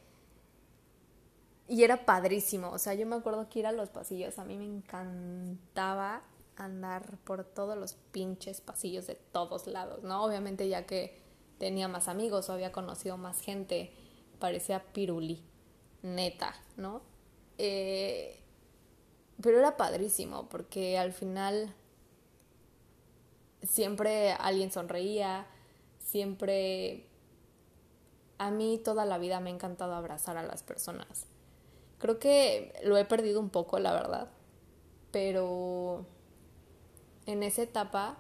y era padrísimo, o sea, yo me acuerdo que ir a los pasillos, a mí me encantaba andar por todos los pinches pasillos de todos lados, ¿no? Obviamente ya que tenía más amigos o había conocido más gente, parecía piruli, neta, ¿no? Eh, pero era padrísimo porque al final siempre alguien sonreía, siempre... A mí toda la vida me ha encantado abrazar a las personas. Creo que lo he perdido un poco, la verdad, pero en esa etapa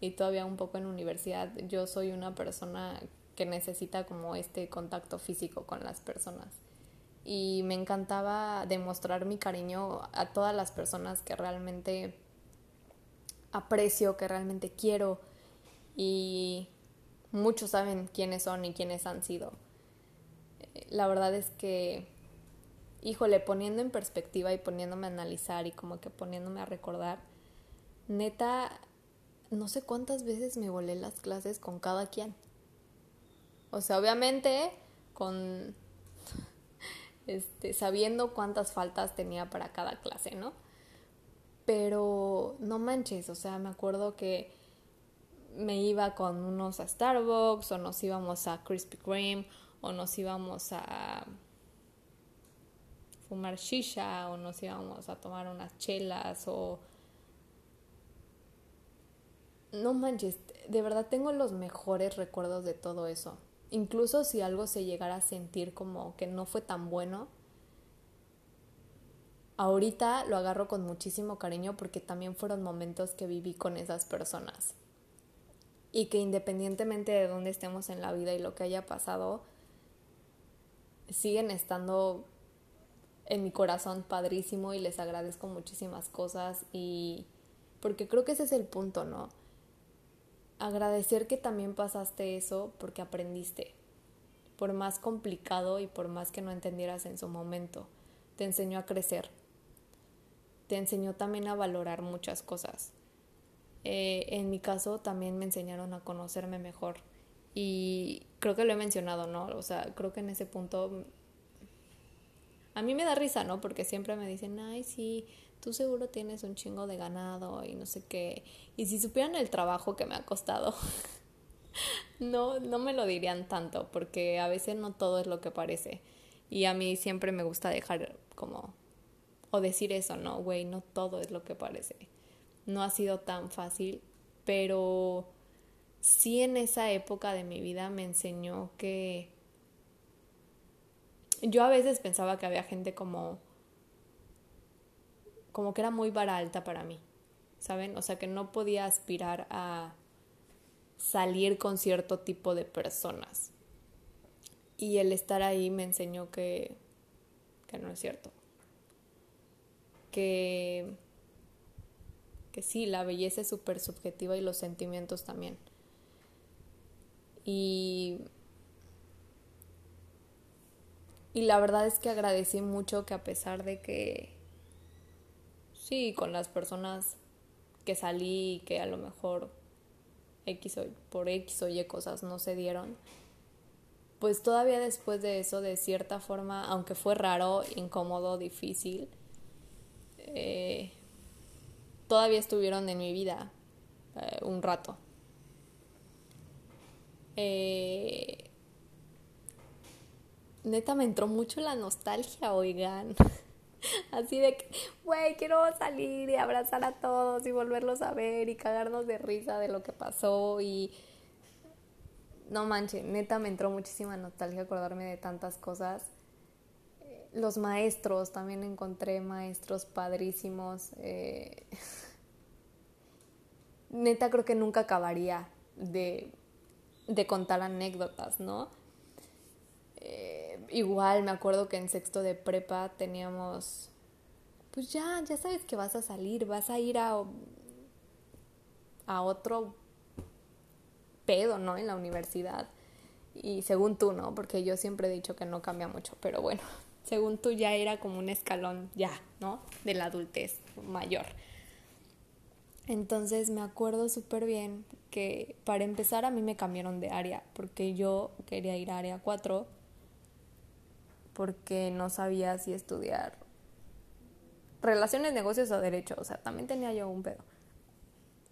y todavía un poco en universidad, yo soy una persona que necesita como este contacto físico con las personas. Y me encantaba demostrar mi cariño a todas las personas que realmente aprecio, que realmente quiero y muchos saben quiénes son y quiénes han sido. La verdad es que, híjole, poniendo en perspectiva y poniéndome a analizar y como que poniéndome a recordar, neta, no sé cuántas veces me volé las clases con cada quien. O sea, obviamente con este, sabiendo cuántas faltas tenía para cada clase, ¿no? Pero no manches, o sea, me acuerdo que me iba con unos a Starbucks o nos íbamos a Krispy Kreme o nos íbamos a fumar shisha o nos íbamos a tomar unas chelas o no manches, de verdad tengo los mejores recuerdos de todo eso. Incluso si algo se llegara a sentir como que no fue tan bueno, ahorita lo agarro con muchísimo cariño porque también fueron momentos que viví con esas personas. Y que independientemente de dónde estemos en la vida y lo que haya pasado, siguen estando en mi corazón padrísimo y les agradezco muchísimas cosas y porque creo que ese es el punto, ¿no? Agradecer que también pasaste eso porque aprendiste. Por más complicado y por más que no entendieras en su momento, te enseñó a crecer. Te enseñó también a valorar muchas cosas. Eh, en mi caso también me enseñaron a conocerme mejor. Y creo que lo he mencionado, ¿no? O sea, creo que en ese punto a mí me da risa, ¿no? Porque siempre me dicen, ay, sí, tú seguro tienes un chingo de ganado y no sé qué. Y si supieran el trabajo que me ha costado, no, no me lo dirían tanto, porque a veces no todo es lo que parece. Y a mí siempre me gusta dejar como, o decir eso, no, güey, no todo es lo que parece. No ha sido tan fácil, pero sí en esa época de mi vida me enseñó que yo a veces pensaba que había gente como como que era muy vara alta para mí, ¿saben? O sea, que no podía aspirar a salir con cierto tipo de personas. Y el estar ahí me enseñó que, que no es cierto. Que, que sí, la belleza es súper subjetiva y los sentimientos también. Y, y la verdad es que agradecí mucho que a pesar de que sí, con las personas que salí y que a lo mejor X por X o Y cosas no se dieron, pues todavía después de eso, de cierta forma, aunque fue raro, incómodo, difícil, eh, todavía estuvieron en mi vida eh, un rato. Eh, neta me entró mucho la nostalgia, oigan. Así de que, güey, quiero salir y abrazar a todos y volverlos a ver y cagarnos de risa de lo que pasó y... No manches, neta me entró muchísima nostalgia acordarme de tantas cosas. Los maestros, también encontré maestros padrísimos. Eh, neta creo que nunca acabaría de, de contar anécdotas, ¿no? Eh, igual me acuerdo que en sexto de prepa teníamos, pues ya, ya sabes que vas a salir, vas a ir a, a otro pedo, ¿no? En la universidad. Y según tú, ¿no? Porque yo siempre he dicho que no cambia mucho, pero bueno, según tú ya era como un escalón ya, ¿no? De la adultez mayor. Entonces me acuerdo súper bien que para empezar a mí me cambiaron de área, porque yo quería ir a área 4 porque no sabía si estudiar relaciones, negocios o derecho, o sea, también tenía yo un pedo.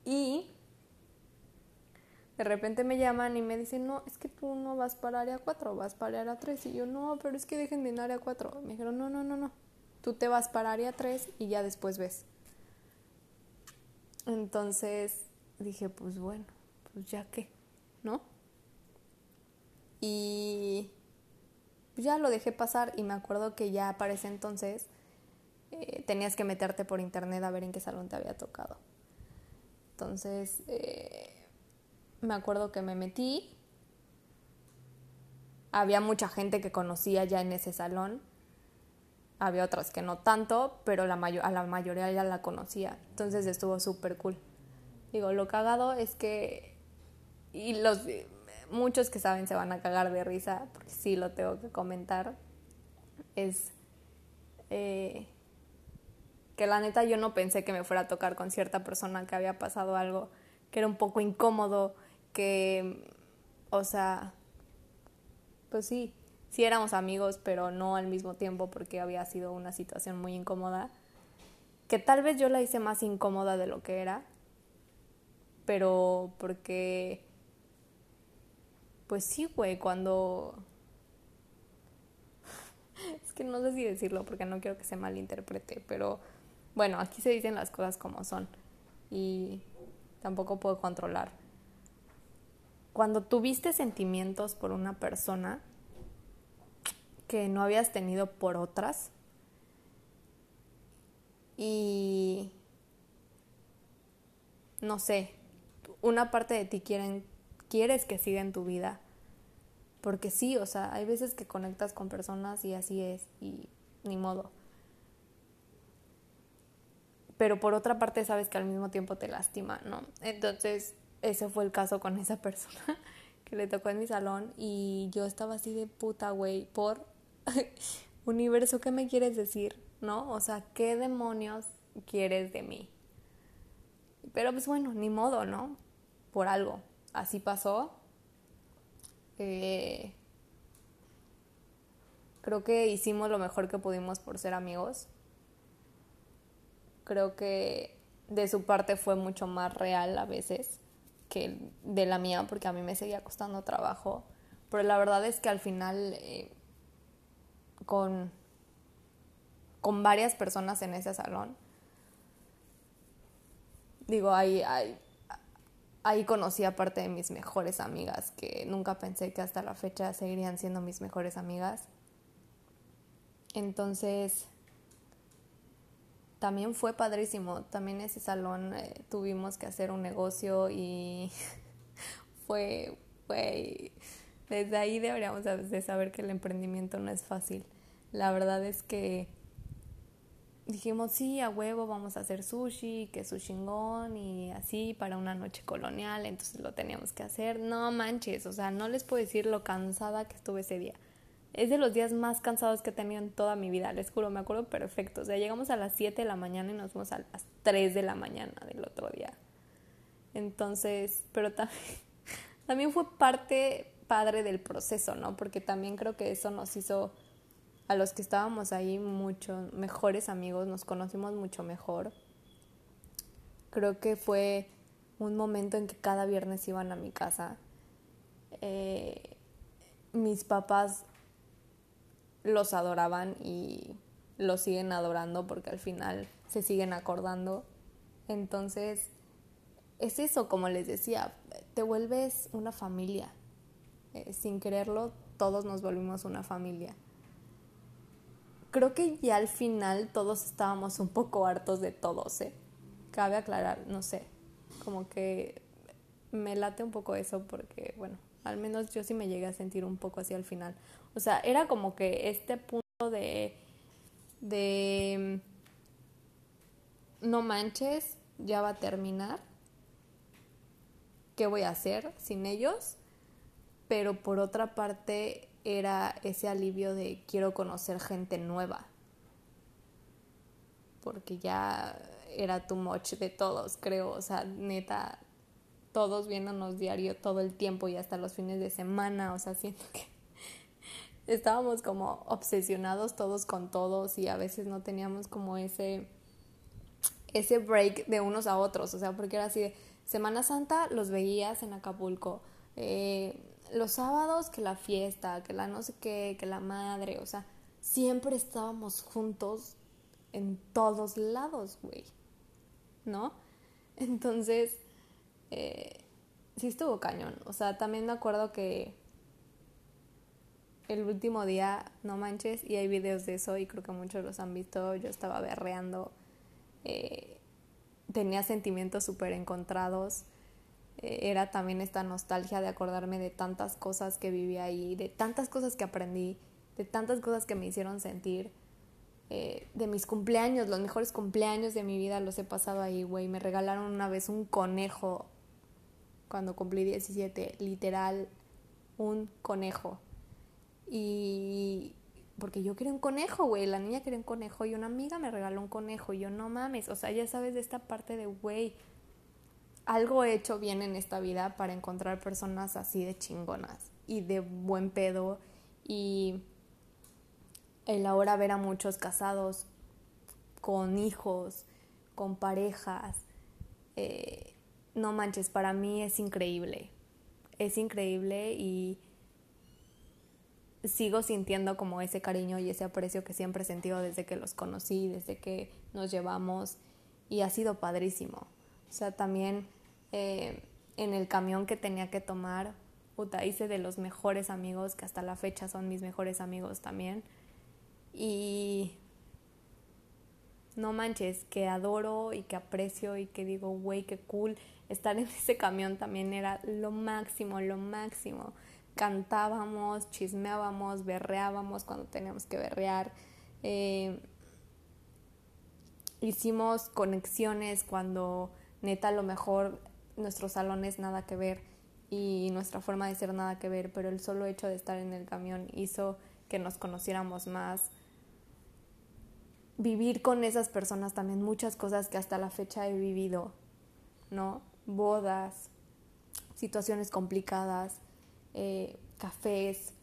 Y de repente me llaman y me dicen, no, es que tú no vas para área 4, vas para área 3. Y yo, no, pero es que dejen de área 4. Me dijeron, no, no, no, no, tú te vas para área 3 y ya después ves. Entonces dije, pues bueno, pues ya qué, ¿no? Y ya lo dejé pasar y me acuerdo que ya para ese entonces eh, tenías que meterte por internet a ver en qué salón te había tocado. Entonces, eh, me acuerdo que me metí. Había mucha gente que conocía ya en ese salón. Había otras que no tanto, pero a la mayoría ya la conocía. Entonces estuvo súper cool. Digo, lo cagado es que... Y los muchos que saben se van a cagar de risa, porque sí lo tengo que comentar, es eh, que la neta yo no pensé que me fuera a tocar con cierta persona que había pasado algo que era un poco incómodo, que, o sea, pues sí, sí éramos amigos, pero no al mismo tiempo porque había sido una situación muy incómoda. que tal vez yo la hice más incómoda de lo que era, pero porque, pues sí, güey, cuando... es que no sé si decirlo porque no quiero que se malinterprete, pero bueno, aquí se dicen las cosas como son y tampoco puedo controlar. Cuando tuviste sentimientos por una persona que no habías tenido por otras y no sé, una parte de ti quieren, quieres que siga en tu vida. Porque sí, o sea, hay veces que conectas con personas y así es, y ni modo pero por otra parte sabes que al mismo tiempo te lastima, ¿no? Entonces, ese fue el caso con esa persona que le tocó en mi salón y yo estaba así de puta, güey, por universo, ¿qué me quieres decir? ¿No? O sea, ¿qué demonios quieres de mí? Pero pues bueno, ni modo, ¿no? Por algo. Así pasó. Eh, creo que hicimos lo mejor que pudimos por ser amigos creo que de su parte fue mucho más real a veces que de la mía, porque a mí me seguía costando trabajo. Pero la verdad es que al final, eh, con, con varias personas en ese salón, digo, ahí, ahí, ahí conocí a parte de mis mejores amigas, que nunca pensé que hasta la fecha seguirían siendo mis mejores amigas. Entonces, también fue padrísimo. También ese salón eh, tuvimos que hacer un negocio y fue, fue, desde ahí deberíamos de saber que el emprendimiento no es fácil. La verdad es que dijimos, sí, a huevo vamos a hacer sushi, que su chingón y así para una noche colonial, entonces lo teníamos que hacer. No manches, o sea, no les puedo decir lo cansada que estuve ese día es de los días más cansados que he tenido en toda mi vida, les juro, me acuerdo perfecto. O sea, llegamos a las 7 de la mañana y nos fuimos a las 3 de la mañana del otro día. Entonces, pero también, también fue parte padre del proceso, ¿no? Porque también creo que eso nos hizo a los que estábamos ahí mucho mejores amigos, nos conocimos mucho mejor. Creo que fue un momento en que cada viernes iban a mi casa. Eh, mis papás los adoraban y los siguen adorando porque al final se siguen acordando. Entonces, es eso, como les decía, te vuelves una familia. Eh, sin quererlo, todos nos volvimos una familia. Creo que ya al final todos estábamos un poco hartos de todos, ¿eh? Cabe aclarar, no sé, como que me late un poco eso porque, bueno, al menos yo sí me llegué a sentir un poco así al final. O sea, era como que este punto de, de no manches, ya va a terminar. ¿Qué voy a hacer sin ellos? Pero por otra parte era ese alivio de quiero conocer gente nueva. Porque ya era too much de todos, creo. O sea, neta, todos viéndonos diario todo el tiempo y hasta los fines de semana. O sea, siento que estábamos como obsesionados todos con todos y a veces no teníamos como ese ese break de unos a otros, o sea, porque era así de Semana Santa los veías en Acapulco, eh, los sábados que la fiesta, que la no sé qué, que la madre, o sea, siempre estábamos juntos en todos lados, güey, ¿no? Entonces, eh, sí estuvo cañón, o sea, también me acuerdo que el último día, no manches, y hay videos de eso y creo que muchos los han visto, yo estaba berreando, eh, tenía sentimientos súper encontrados, era también esta nostalgia de acordarme de tantas cosas que viví ahí, de tantas cosas que aprendí, de tantas cosas que me hicieron sentir, eh, de mis cumpleaños, los mejores cumpleaños de mi vida los he pasado ahí, güey, me regalaron una vez un conejo cuando cumplí 17, literal, un conejo. Y porque yo quería un conejo, güey, la niña quería un conejo y una amiga me regaló un conejo y yo no mames, o sea, ya sabes de esta parte de, güey, algo he hecho bien en esta vida para encontrar personas así de chingonas y de buen pedo y el ahora ver a muchos casados con hijos con parejas. Eh, no manches, para mí es increíble. Es increíble y sigo sintiendo como ese cariño y ese aprecio que siempre he sentido desde que los conocí, desde que nos llevamos y ha sido padrísimo. O sea, también eh, en el camión que tenía que tomar, puta, hice de los mejores amigos que hasta la fecha son mis mejores amigos también. Y no manches, que adoro y que aprecio y que digo, güey, qué cool. Estar en ese camión también era lo máximo, lo máximo. Cantábamos, chismeábamos, berreábamos cuando teníamos que berrear. Eh, hicimos conexiones cuando neta a lo mejor nuestros salones nada que ver y nuestra forma de ser nada que ver, pero el solo hecho de estar en el camión hizo que nos conociéramos más vivir con esas personas también muchas cosas que hasta la fecha he vivido, ¿no? Bodas, situaciones complicadas, eh, cafés.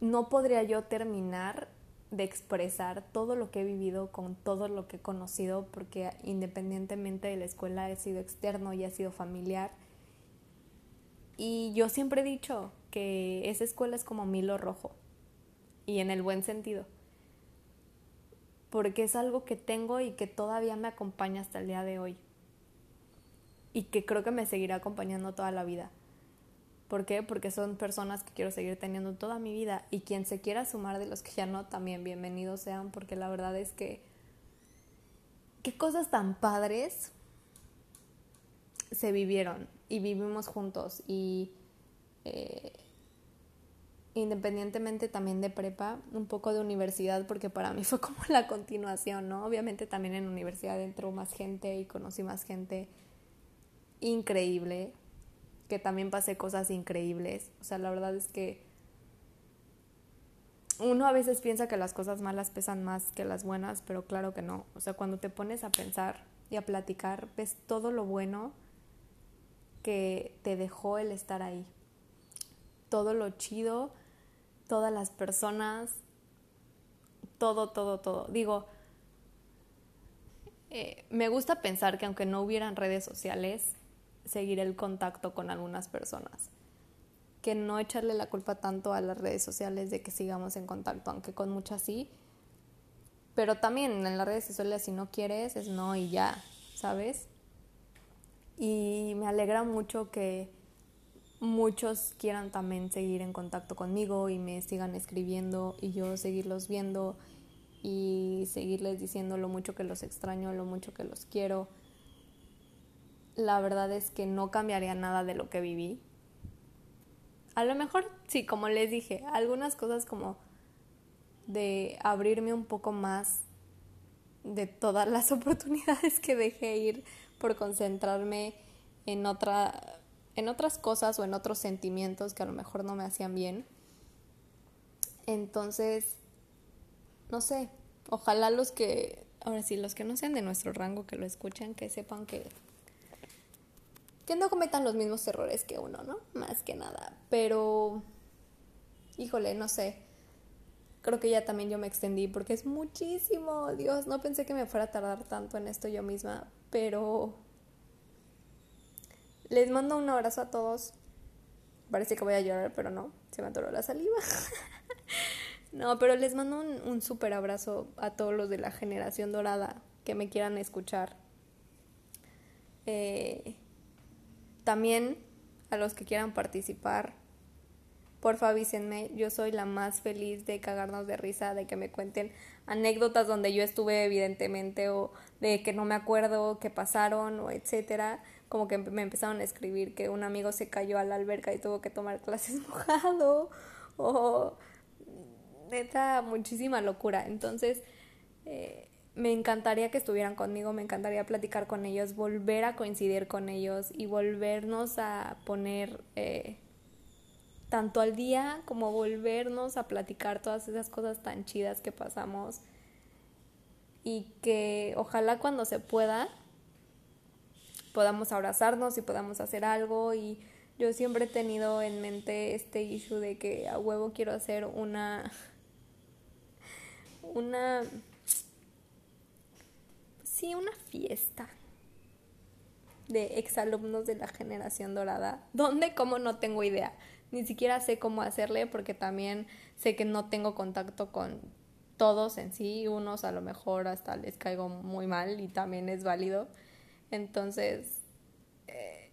No podría yo terminar de expresar todo lo que he vivido con todo lo que he conocido porque independientemente de la escuela he sido externo y he sido familiar. Y yo siempre he dicho que esa escuela es como Milo Rojo y en el buen sentido porque es algo que tengo y que todavía me acompaña hasta el día de hoy. Y que creo que me seguirá acompañando toda la vida. ¿Por qué? Porque son personas que quiero seguir teniendo toda mi vida y quien se quiera sumar de los que ya no, también bienvenidos sean, porque la verdad es que qué cosas tan padres se vivieron y vivimos juntos y eh, independientemente también de prepa, un poco de universidad, porque para mí fue como la continuación, ¿no? Obviamente también en universidad entró más gente y conocí más gente increíble, que también pasé cosas increíbles. O sea, la verdad es que uno a veces piensa que las cosas malas pesan más que las buenas, pero claro que no. O sea, cuando te pones a pensar y a platicar, ves todo lo bueno que te dejó el estar ahí. Todo lo chido todas las personas, todo, todo, todo. Digo, eh, me gusta pensar que aunque no hubieran redes sociales, seguiré el contacto con algunas personas. Que no echarle la culpa tanto a las redes sociales de que sigamos en contacto, aunque con muchas sí. Pero también en las redes sociales si no quieres es no y ya, ¿sabes? Y me alegra mucho que muchos quieran también seguir en contacto conmigo y me sigan escribiendo y yo seguirlos viendo y seguirles diciendo lo mucho que los extraño, lo mucho que los quiero. La verdad es que no cambiaría nada de lo que viví. A lo mejor, sí, como les dije, algunas cosas como de abrirme un poco más de todas las oportunidades que dejé ir por concentrarme en otra en otras cosas o en otros sentimientos que a lo mejor no me hacían bien. Entonces, no sé, ojalá los que, ahora sí, los que no sean de nuestro rango, que lo escuchen, que sepan que, que no cometan los mismos errores que uno, ¿no? Más que nada. Pero, híjole, no sé. Creo que ya también yo me extendí porque es muchísimo. Dios, no pensé que me fuera a tardar tanto en esto yo misma, pero les mando un abrazo a todos. Parece que voy a llorar, pero no, se me atoró la saliva. no, pero les mando un, súper abrazo a todos los de la generación dorada que me quieran escuchar. Eh, también a los que quieran participar, porfa avísenme, yo soy la más feliz de cagarnos de risa, de que me cuenten anécdotas donde yo estuve evidentemente o de que no me acuerdo qué pasaron o etcétera como que me empezaron a escribir que un amigo se cayó a la alberca y tuvo que tomar clases mojado o neta muchísima locura. Entonces, eh, me encantaría que estuvieran conmigo, me encantaría platicar con ellos, volver a coincidir con ellos y volvernos a poner eh, tanto al día como volvernos a platicar todas esas cosas tan chidas que pasamos. Y que ojalá cuando se pueda podamos abrazarnos y podamos hacer algo. Y yo siempre he tenido en mente este issue de que a huevo quiero hacer una una Sí, una fiesta de exalumnos de la generación dorada. ¿Dónde? ¿Cómo? No tengo idea. Ni siquiera sé cómo hacerle porque también sé que no tengo contacto con todos en sí. Unos a lo mejor hasta les caigo muy mal y también es válido. Entonces, eh,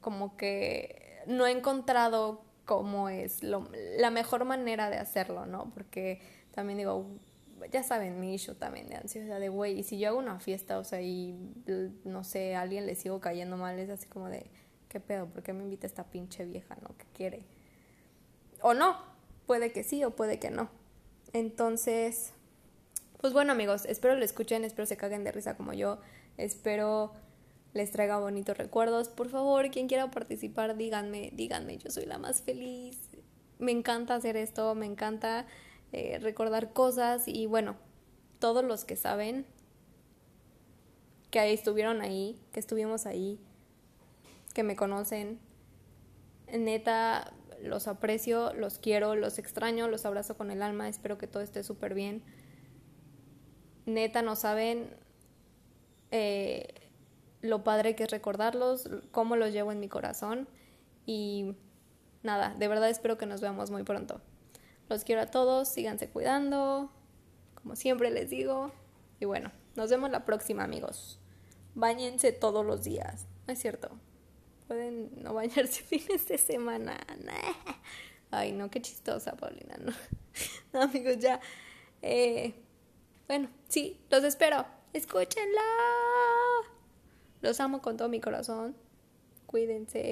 como que no he encontrado cómo es lo, la mejor manera de hacerlo, ¿no? Porque también digo, ya saben, mi issue también de ansiedad de, güey, y si yo hago una fiesta, o sea, y no sé, a alguien le sigo cayendo mal, es así como de, ¿qué pedo? ¿Por qué me invita esta pinche vieja, no? ¿Qué quiere? O no, puede que sí o puede que no. Entonces, pues bueno amigos, espero lo escuchen, espero se caguen de risa como yo, espero les traiga bonitos recuerdos. Por favor, quien quiera participar, díganme, díganme, yo soy la más feliz. Me encanta hacer esto, me encanta eh, recordar cosas y bueno, todos los que saben que estuvieron ahí, que estuvimos ahí, que me conocen, neta, los aprecio, los quiero, los extraño, los abrazo con el alma, espero que todo esté súper bien. Neta, no saben eh, lo padre que es recordarlos, cómo los llevo en mi corazón y nada, de verdad espero que nos veamos muy pronto. Los quiero a todos, síganse cuidando, como siempre les digo. Y bueno, nos vemos la próxima, amigos. Báñense todos los días. No es cierto. Pueden no bañarse fines de semana. Ay, no, qué chistosa, Paulina. No, amigos, ya. Eh, bueno, sí, los espero. Escúchenla. Los amo con todo mi corazón. Cuídense.